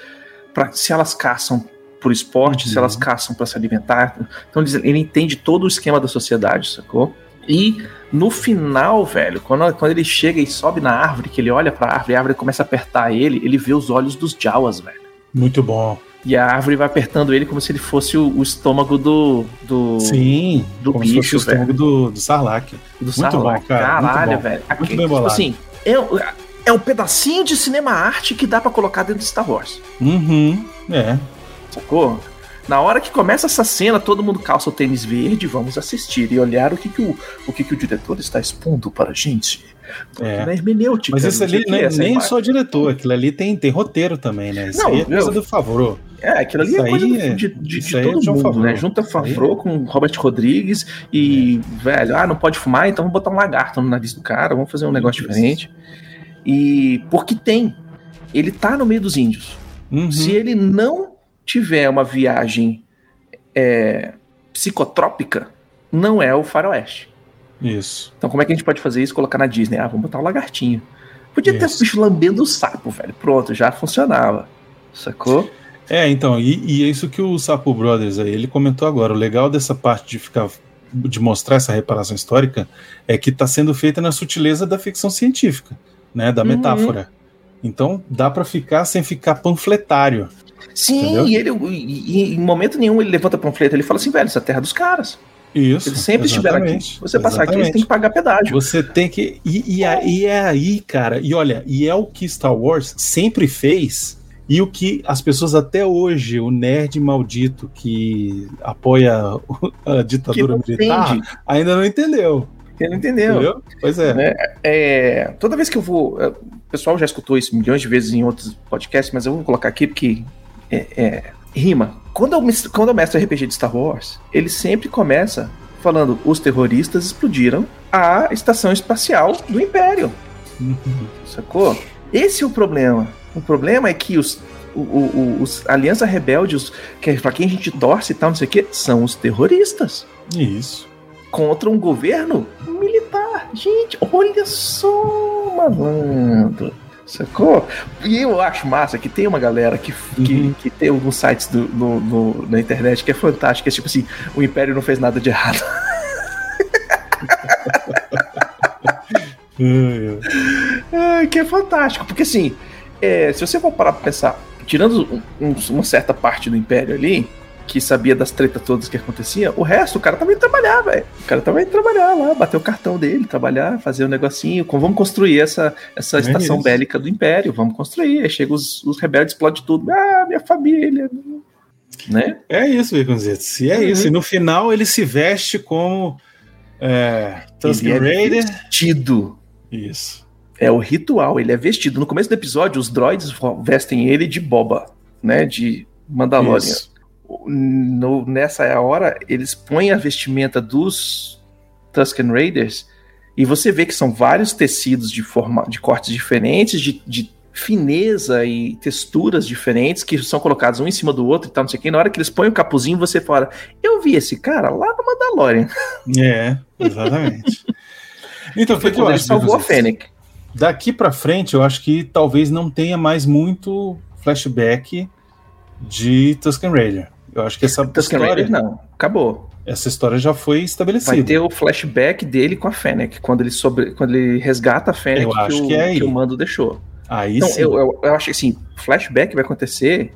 Pra, se elas caçam por esporte, Uhum. se elas caçam para se alimentar. Então ele, ele entende todo o esquema da sociedade, sacou? E no final, velho, quando, quando ele chega e sobe na árvore, que ele olha pra árvore, a árvore começa a apertar ele, ele vê os olhos dos Jawas, velho. Muito bom. E a árvore vai apertando ele como se ele fosse o, o estômago do. do Sim, do como se fosse bicho, o estômago do, do Sarlacc. do muito Sarlacc. bom, cara, muito Caralho, bom. velho. Muito Aqui, bem tipo bolado. assim, é, é um pedacinho de cinema arte que dá pra colocar dentro de Star Wars. Uhum, é. Sacou? Na hora que começa essa cena, todo mundo calça o tênis verde, vamos assistir e olhar o que, que, o, o, que, que o diretor está expondo para a gente. É. na hermenêutica. Mas isso ali nem, essa nem só diretor, aquilo ali tem, tem roteiro também, né? Isso Não, aí é coisa eu- do Favreau. É, aquilo ali Isso é coisa é- de, de, de é todo João mundo, Favreau. né? Junta é- Favreau com Robert Rodrigues e, velho, ah, não pode fumar, então vamos botar um lagarto no nariz do cara, vamos fazer um negócio Isso. diferente. E porque tem. Ele tá no meio dos índios. Uhum. Se ele não tiver uma viagem é, psicotrópica, não é o faroeste. Isso. Então como é que a gente pode fazer isso? Colocar na Disney? Ah, vamos botar o lagartinho. Podia ter Isso. o bicho lambendo o sapo, velho. Pronto, já funcionava. Sacou? É, então, e, e é isso que o Sapo Brothers aí, ele comentou agora. O legal dessa parte de ficar de mostrar essa reparação histórica é que está sendo feita na sutileza da ficção científica, né, da Uhum. metáfora. Então dá para ficar sem ficar panfletário. Sim, Entendeu? e ele e, e em momento nenhum ele levanta panfleto, ele fala assim, velho, essa é a terra dos caras. Isso. Eles sempre estiveram aqui. exatamente, Você passar aqui, eles exatamente. têm que pagar pedágio. Você tem que. E, e, a- e é aí, cara. E olha, e é o que Star Wars sempre fez. E o que as pessoas até hoje, o nerd maldito que apoia a ditadura militar, entende. ainda não entendeu. Ele não entendeu. Entendeu? Pois é. Né? É, toda vez que eu vou. é, O pessoal já escutou isso milhões de vezes em outros podcasts, mas eu vou colocar aqui porque é, é, rima. Quando eu, quando eu mestro RPG de Star Wars, ele sempre começa falando: os terroristas explodiram a estação espacial do Império. Sacou? Esse é o problema. O problema é que os. O, o- os Aliança Rebelde, os, que, é pra quem a gente torce e tal, não sei o que, são os terroristas Isso. contra um governo militar. Gente, olha só, malandro. Sacou? E eu acho massa que tem uma galera que, que, Uhum. que tem alguns sites do- no, no- na internet que é fantástico. É tipo assim: o Império não fez nada de errado. Ai, que é fantástico. Porque assim, é, se você for parar pra pensar, tirando um- um- uma certa parte do Império ali, que sabia das tretas todas que acontecia, o resto, o cara tava indo trabalhar, velho. O cara tava indo trabalhar lá, bater o cartão dele, trabalhar, fazer um negocinho. Com, vamos construir essa, essa É estação isso. bélica do Império, vamos construir. Aí chega os, os rebeldes, explode tudo. Ah, minha família. Né? É isso, Baconzitos. E é Uhum. isso. E no final ele se veste como é, Tusken é Raider. vestido. Isso. É o ritual, ele é vestido. No começo do episódio, os droids vestem ele de boba, né? De Mandalorian. Isso. No- nessa hora, eles põem a vestimenta dos Tusken Raiders e você vê que são vários tecidos de, forma, de cortes diferentes, de, de fineza e texturas diferentes que são colocados um em cima do outro e tal, não sei o que. Na hora que eles põem o capuzinho, você fala: Eu vi esse cara lá no Mandalorian. É, exatamente. então, Foi que eu acho? salvou a? Fennec. Daqui pra frente, eu acho que talvez não tenha mais muito flashback de Tusken Raider. Eu acho que essa Tusken história, Raider, não. Acabou. essa história já foi estabelecida. Vai ter o flashback dele com a Fennec, quando ele, sobre, quando ele resgata a Fennec Eu acho o, que é aí. o Mando deixou. Aí Então, sim. eu, eu, eu acho que assim, flashback vai acontecer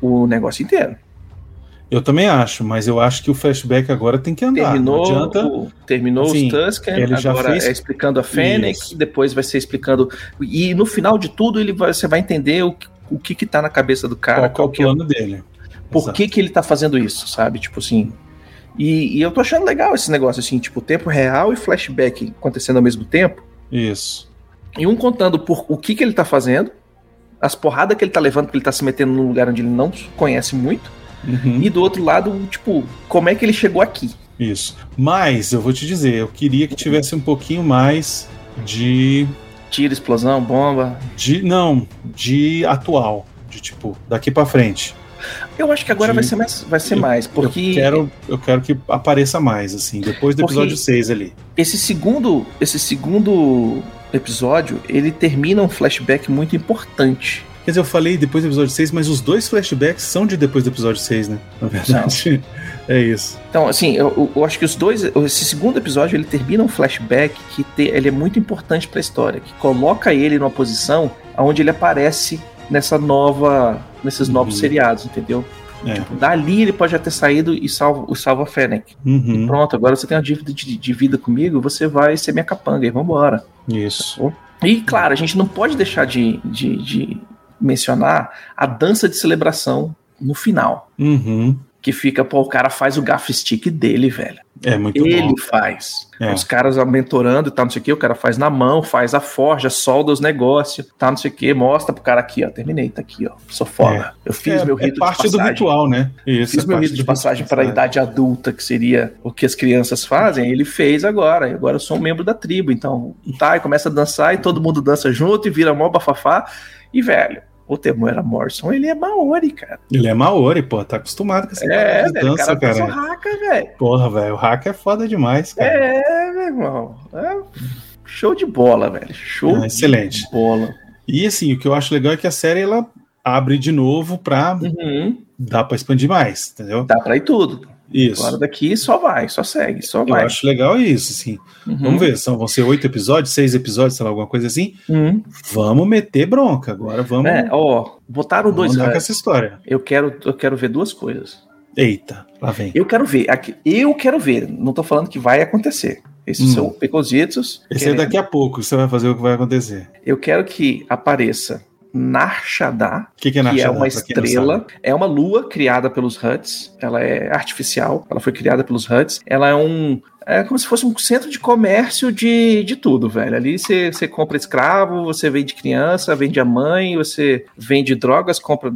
o negócio inteiro. Eu também acho, mas eu acho que o flashback agora tem que andar. terminou Não adianta. o- terminou Assim, os Tusken, ele já agora fez- é explicando a Fennec, Isso. depois vai ser explicando. E no final de tudo, ele vai- você vai entender o, que- o que que tá na cabeça do cara, qual que é o que é- plano dele. Por Exato. que, que ele tá fazendo isso, sabe? Tipo assim. E, e eu tô achando legal esse negócio, assim, tipo, tempo real e flashback acontecendo ao mesmo tempo. Isso. E um contando por o que, que ele tá fazendo, as porradas que ele tá levando, porque ele tá se metendo num lugar onde ele não conhece muito. Uhum. E do outro lado, tipo, como é que ele chegou aqui? Isso. Mas eu vou te dizer, eu queria que tivesse um pouquinho mais de. Tiro, explosão, bomba. de não, de atual. De tipo, daqui pra frente. Eu acho que agora vai ser mais, vai ser Eu- mais porque Eu quero, eu quero que apareça mais, assim, depois do episódio 6 ali. esse segundo, esse segundo episódio, ele termina um flashback muito importante, Quer dizer, eu falei depois do episódio 6, mas os dois flashbacks são de depois do episódio 6, né? Na verdade. É isso. Então, assim, eu, eu acho que os dois. Esse segundo episódio ele termina um flashback que te, ele é muito importante pra história, que coloca ele numa posição onde ele aparece nessa nova. nesses novos Uhum. seriados, entendeu? É. Tipo, dali ele pode já ter saído e salva, o salva Fennec. Uhum. Pronto, agora você tem uma dívida de, de vida comigo, você vai ser minha capanga e vambora. Isso. E claro, a gente não pode deixar de, de, de mencionar a dança de celebração no final. Uhum. Que fica, pô, o cara faz o gaff stick dele, velho. É muito Ele bom. faz. É. Os caras mentorando e tal, não sei o que, o cara faz na mão, faz a forja, solda os negócios, tá, não sei o que, mostra pro cara aqui, ó, terminei, tá aqui, ó, sou foda. Eu fiz é, meu é rito parte de do passagem. ritual, né? Isso, Fiz é meu parte rito de do passagem para a idade adulta, que seria o que as crianças fazem, ele fez agora. E Agora eu sou um membro da tribo. Então, tá, e começa a dançar e todo mundo dança junto e vira mó bafafá. E, velho, o Temuera Morrison, ele é Maori, cara. Ele é Maori, pô, tá acostumado com essa É, de velho, dança, cara o cara. haka, velho. Porra, velho, o hack é foda demais, cara. É, meu irmão. É show de bola, velho. Show É, excelente. de bola. E assim, o que eu acho legal é que a série ela abre de novo pra Uhum. dar pra expandir mais, entendeu? Dá pra ir tudo. Isso. Agora daqui só vai, só segue, só Eu vai. acho legal isso, assim. Uhum. Vamos ver, são, vão ser oito episódios, seis episódios, sei lá, alguma coisa assim. Uhum. Vamos meter bronca. Agora vamos, É, ó, botaram vamos dois andar com essa história. Eu quero, eu quero ver duas coisas. Eita, lá vem. Eu quero ver. Aqui, eu quero ver. Não tô falando que vai acontecer. Esses Hum. são Pecositos. Esse é daqui a pouco, você vai fazer o que vai acontecer. Eu quero que apareça Narshada, O que, que é que é uma estrela. É uma lua criada pelos Huts. Ela é artificial. Ela foi criada pelos Huts. Ela é um. É como se fosse um centro de comércio de, de tudo, velho. Ali você compra escravo, você vende criança, vende a mãe, você vende drogas, compra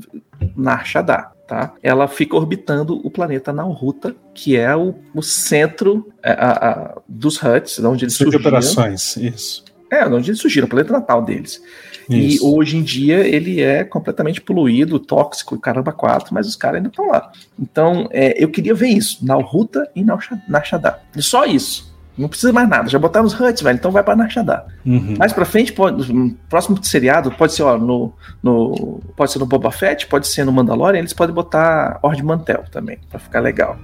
Narshada, tá? Ela fica orbitando o planeta Nauruta, que é o, o centro é, a- a- dos Huts, de onde eles Centro de surgiram. operações, isso. É, de onde eles surgiram, o planeta natal deles. E Isso. hoje em dia ele é completamente poluído, tóxico, caramba, quatro, mas os caras ainda estão lá. Então, é, eu queria ver isso, Nauruta e Nausha- Narshada. E só isso. Não precisa mais nada. Já botaram os Huts, velho, então vai pra Narshada. Uhum. Mais pra frente, pode, no próximo seriado, pode ser ó, no, no. Pode ser no Boba Fett, pode ser no Mandalorian, eles podem botar Ord Mantel também, pra ficar legal.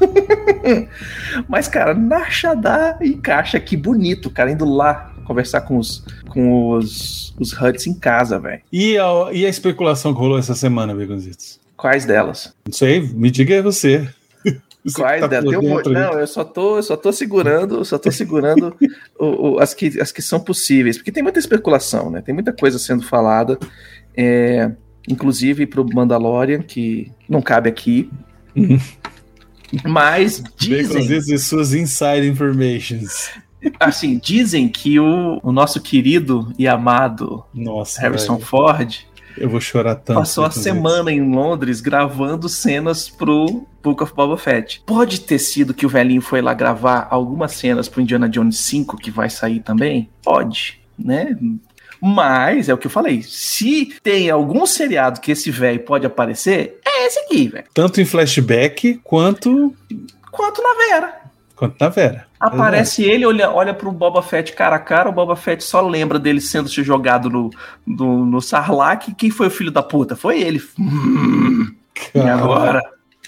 Mas, cara, Narshada encaixa que bonito, cara, indo lá conversar com os, com os, os Huts em casa, velho. E, a, e a especulação que rolou essa semana, Begonzitos? Quais delas? Não sei, me diga você. Você Quais tá delas? Tem um monte- não, eu só tô, eu só tô segurando, só tô segurando o- o- as, que, as que são possíveis, porque tem muita especulação, né? Tem muita coisa sendo falada, é, inclusive pro Mandalorian, que não cabe aqui. Uhum. Mas dizem, Begonzitos e suas inside informations. Assim, dizem que o, o nosso querido e amado Nossa, Harrison velho, Ford eu vou chorar tanto. passou a semana em Londres gravando cenas pro Book of Boba Fett. Pode ter sido que o velhinho foi lá gravar algumas cenas pro Indiana Jones 5, que vai sair também? Pode, né? Mas, é o que eu falei, se tem algum seriado que esse velho pode aparecer, é esse aqui, velho. Tanto em flashback quanto, Quanto na Vera. quanto na Vera. Aparece ele, olha, olha pro Boba Fett cara a cara, o Boba Fett só lembra dele sendo se jogado no, no, no Sarlacc. Quem foi o filho da puta? Foi ele. Hum, e agora?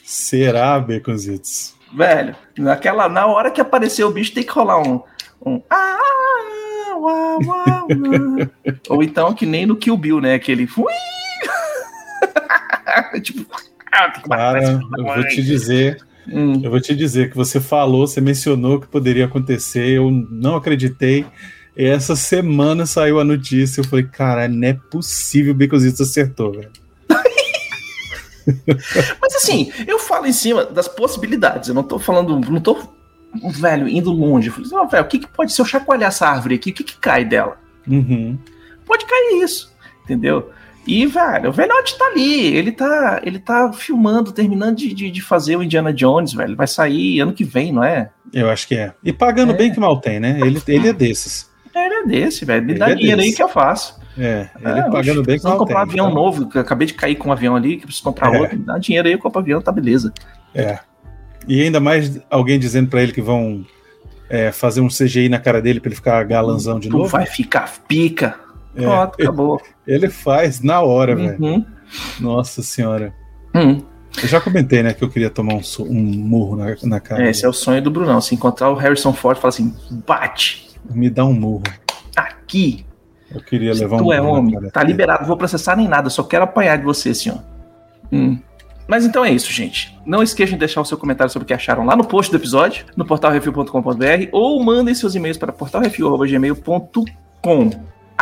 Será, Beconzitos? Velho, naquela, na hora que apareceu o bicho, tem que rolar um. um ah. Ou então, que nem no Kill Bill, né? Aquele. Tipo. ah, Cara, eu vou te dizer, Hum, eu vou te dizer que você falou, você mencionou que poderia acontecer, eu não acreditei. E essa semana saiu a notícia, eu falei, cara, não é possível o Beconzitos acertou, velho. Mas assim, eu falo em cima das possibilidades. Eu não tô falando. Não tô, velho, indo longe. Eu falei, não, velho, o que, que pode se eu chacoalhar essa árvore aqui? O que, que cai dela? Uhum. pode cair isso, entendeu? E, velho, o velhote tá ali, ele tá, ele tá filmando, terminando de, de, de fazer o Indiana Jones, velho. Vai sair ano que vem, não é? Eu acho que é. E pagando É. bem que mal tem, né? Ele, ele é desses. Ele é desse, velho. Me Ele dá é dinheiro aí que eu faço. É, ele É, pagando bem que mal comprar um tem. avião então, novo, acabei de cair com um avião ali, que preciso comprar É. outro. Me dá dinheiro aí, eu compro avião, tá beleza. É. E ainda mais alguém dizendo pra ele que vão é, fazer um CGI na cara dele pra ele ficar galanzão de Tu novo. vai ficar pica. É, Pronto, acabou. Ele faz na hora, velho. Uhum. Nossa senhora. Hum. Eu já comentei, né, que eu queria tomar um, so- um murro na, na cara. É, esse é o sonho do Brunão. Se encontrar o Harrison Ford, fala assim: bate Me dá um murro. aqui. Eu queria Se levar um tu é homem, tá liberado, não vou processar nem nada, só quero apanhar de você, senhor. Hum. Mas então é isso, gente. Não esqueçam de deixar o seu comentário sobre o que acharam lá no post do episódio, no portalrefil.com.br, ou mandem seus e-mails para portalrefil.gmail.com.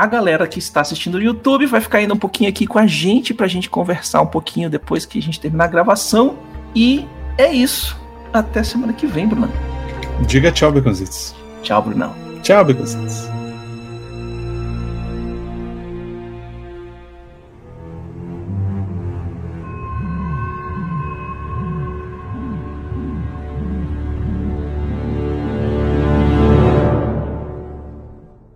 A galera que está assistindo no YouTube vai ficar ainda um pouquinho aqui com a gente pra gente conversar um pouquinho depois que a gente terminar a gravação. E é isso. Até semana que vem, Bruno. Diga tchau, Beconzitos. Tchau, Brunão. Tchau, Beconzitos.